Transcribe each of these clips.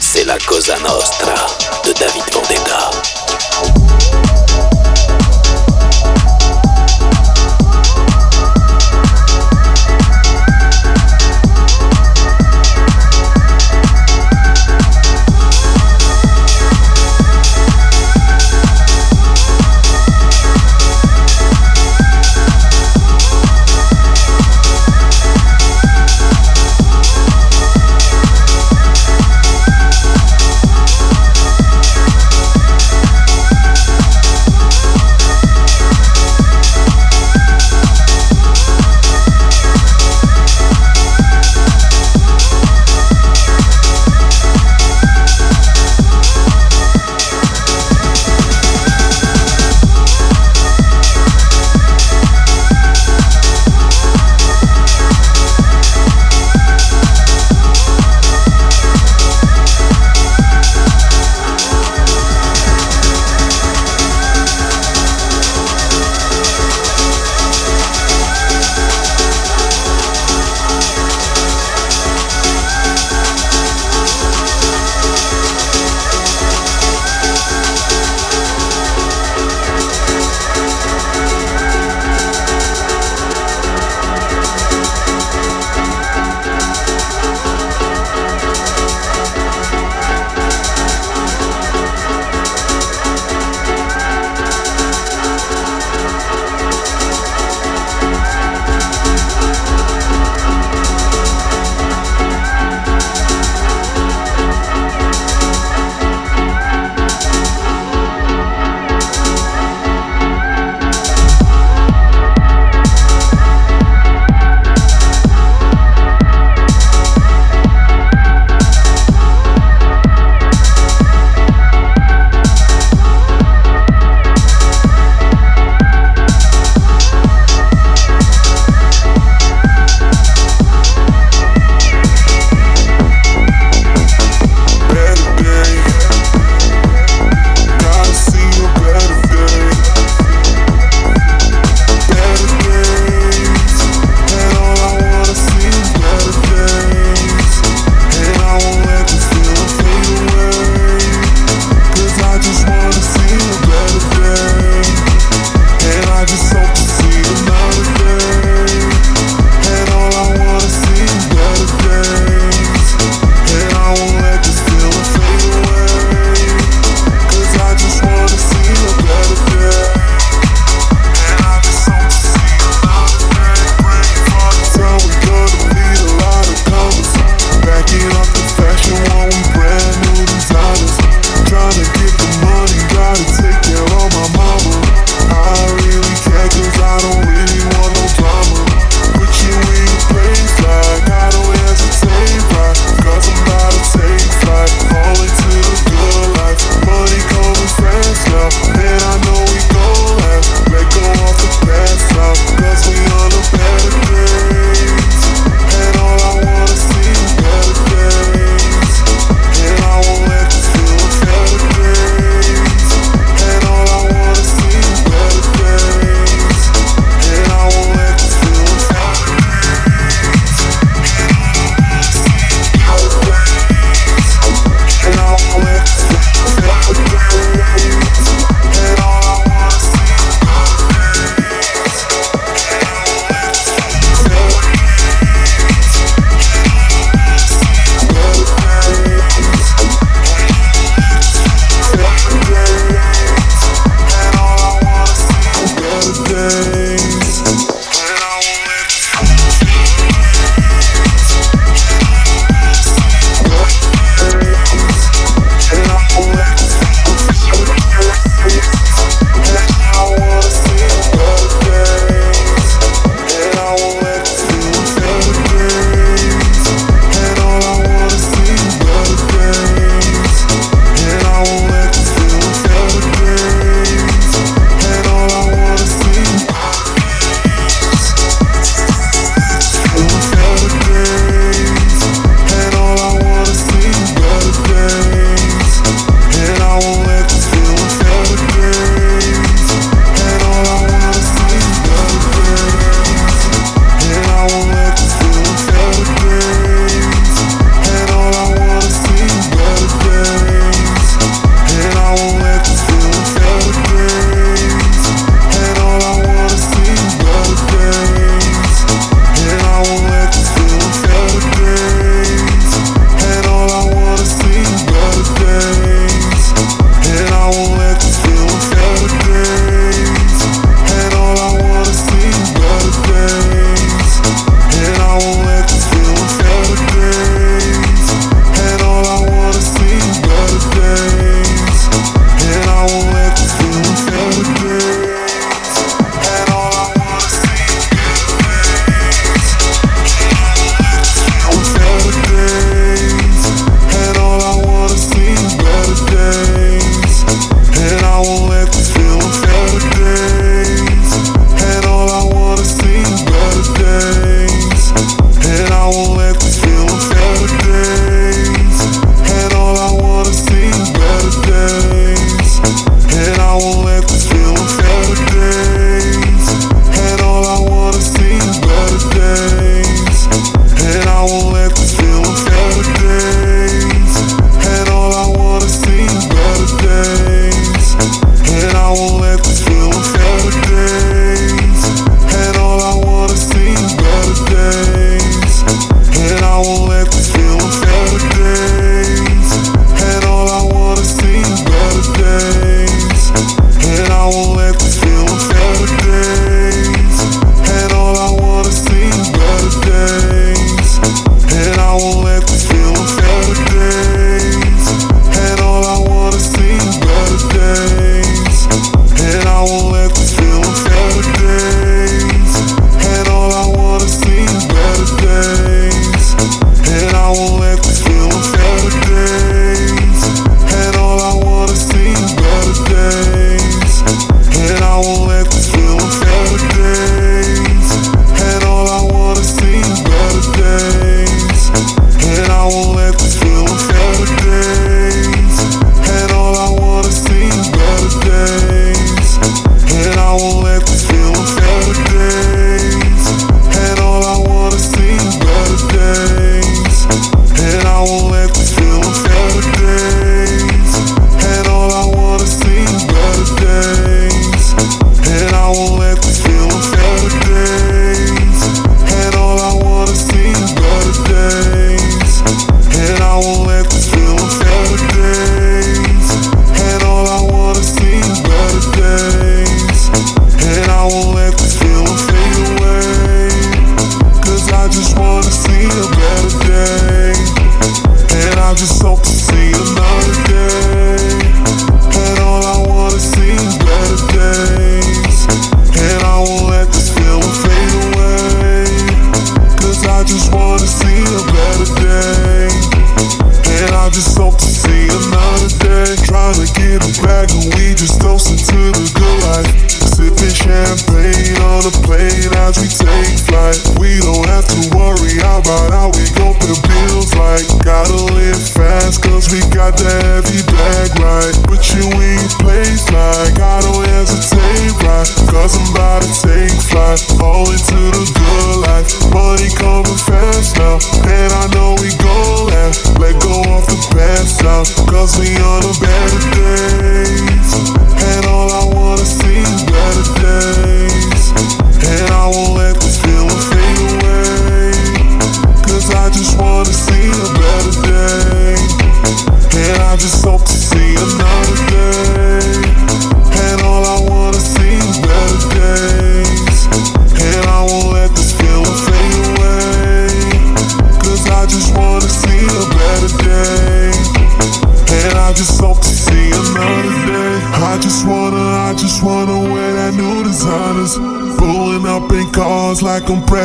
C'est la Cosa Nostra de David Vendetta.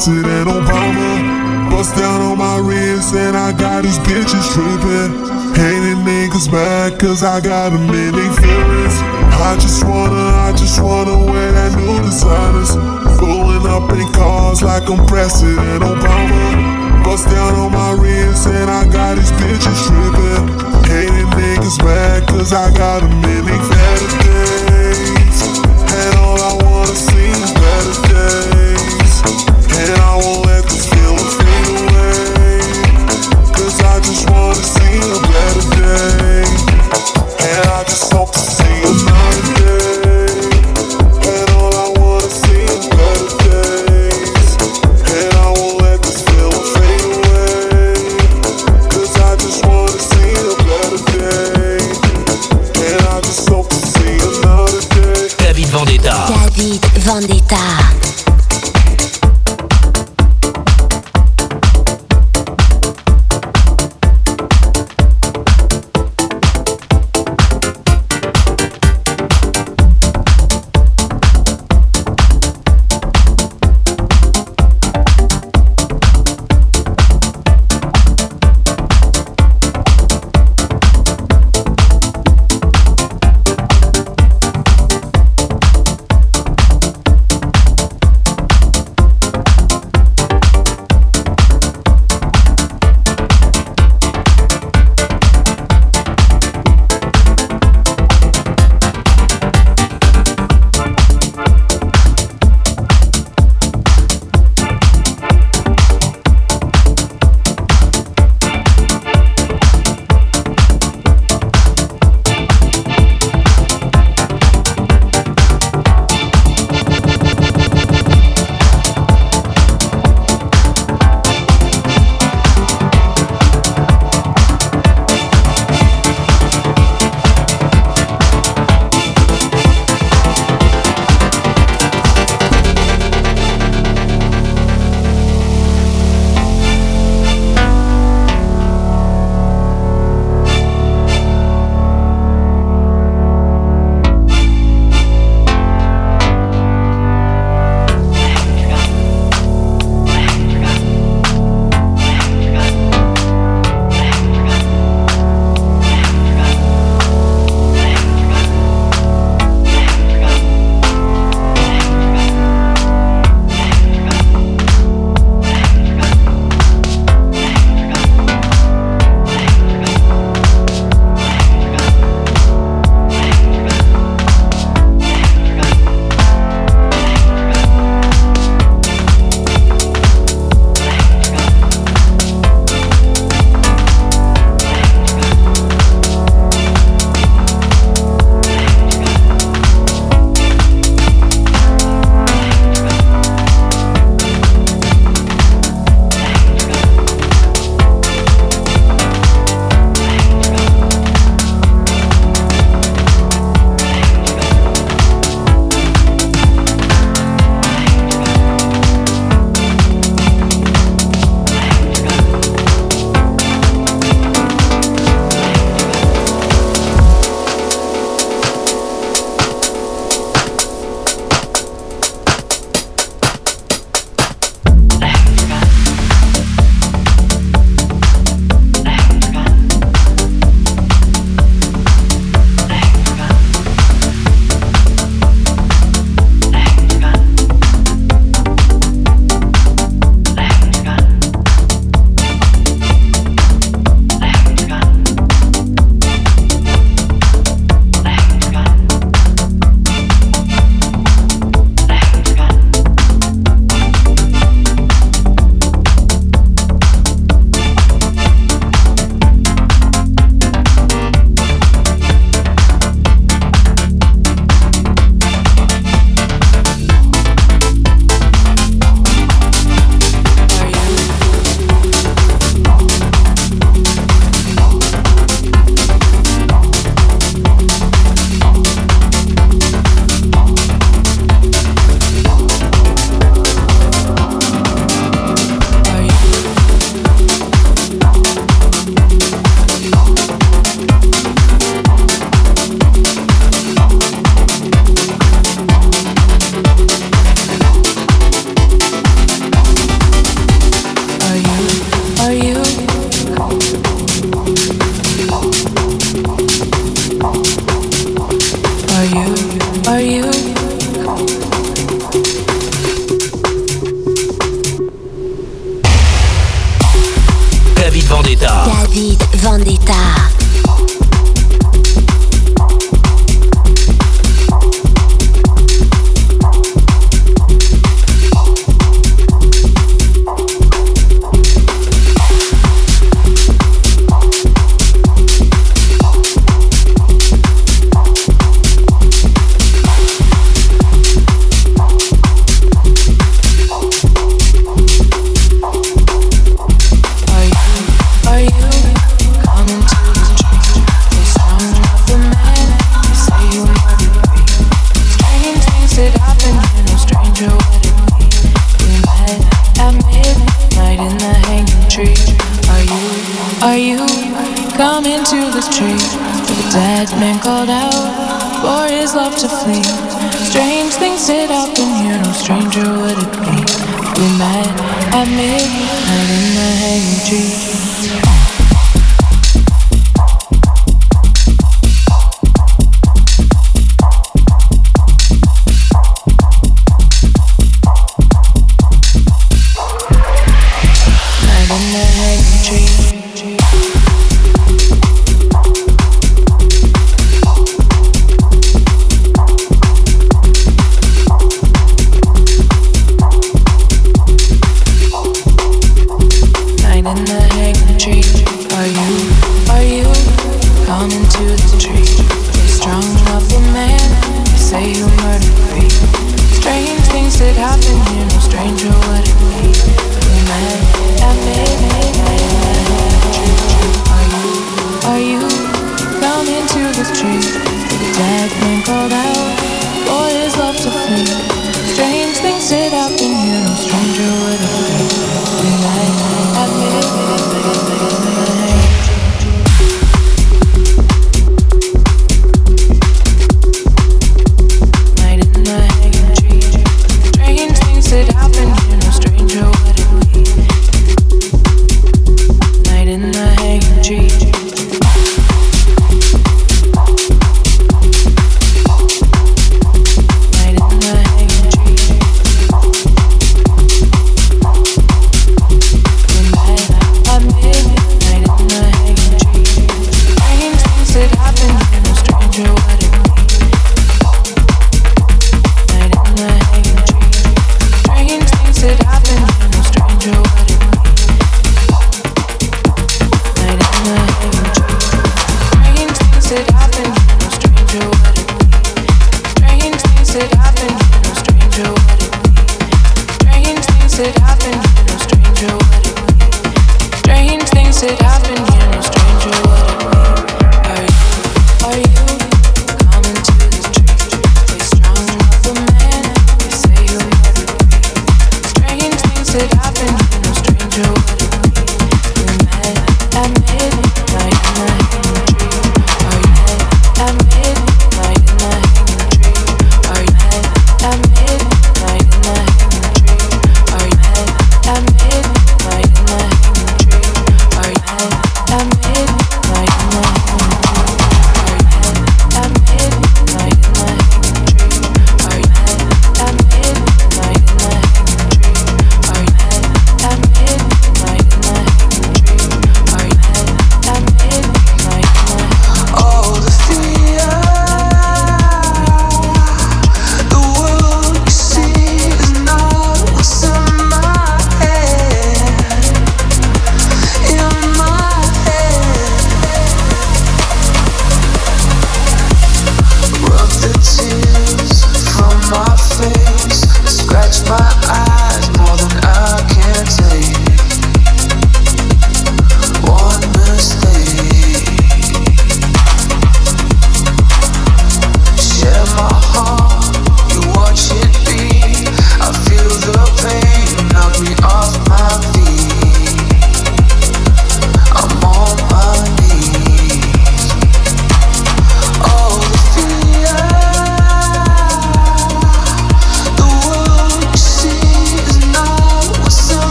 President Obama. Bust down on my wrist and I got these bitches trippin'. Hating niggas mad cause I got them in they feelings. I just wanna, I just wanna wear that new designers. Pulling up in cars like I'm President Obama. Bust down on my wrist and I got these bitches trippin'. Hating niggas mad cause I got them in they feelings.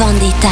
Vendetta.